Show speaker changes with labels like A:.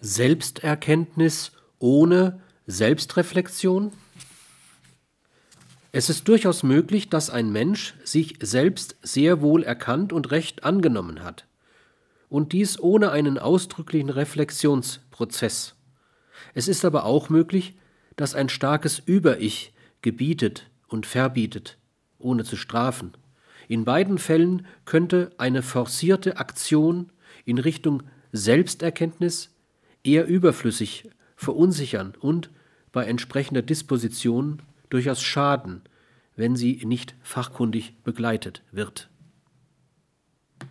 A: Selbsterkenntnis ohne Selbstreflexion? Es ist durchaus möglich, dass ein Mensch sich selbst sehr wohl erkannt und recht angenommen hat. Und dies ohne einen ausdrücklichen Reflexionsprozess. Es ist aber auch möglich, dass ein starkes Über-Ich gebietet und verbietet, ohne zu strafen. In beiden Fällen könnte eine forcierte Aktion in Richtung Selbsterkenntnis eher überflüssig, verunsichern und bei entsprechender Disposition durchaus schaden, wenn sie nicht fachkundig begleitet wird.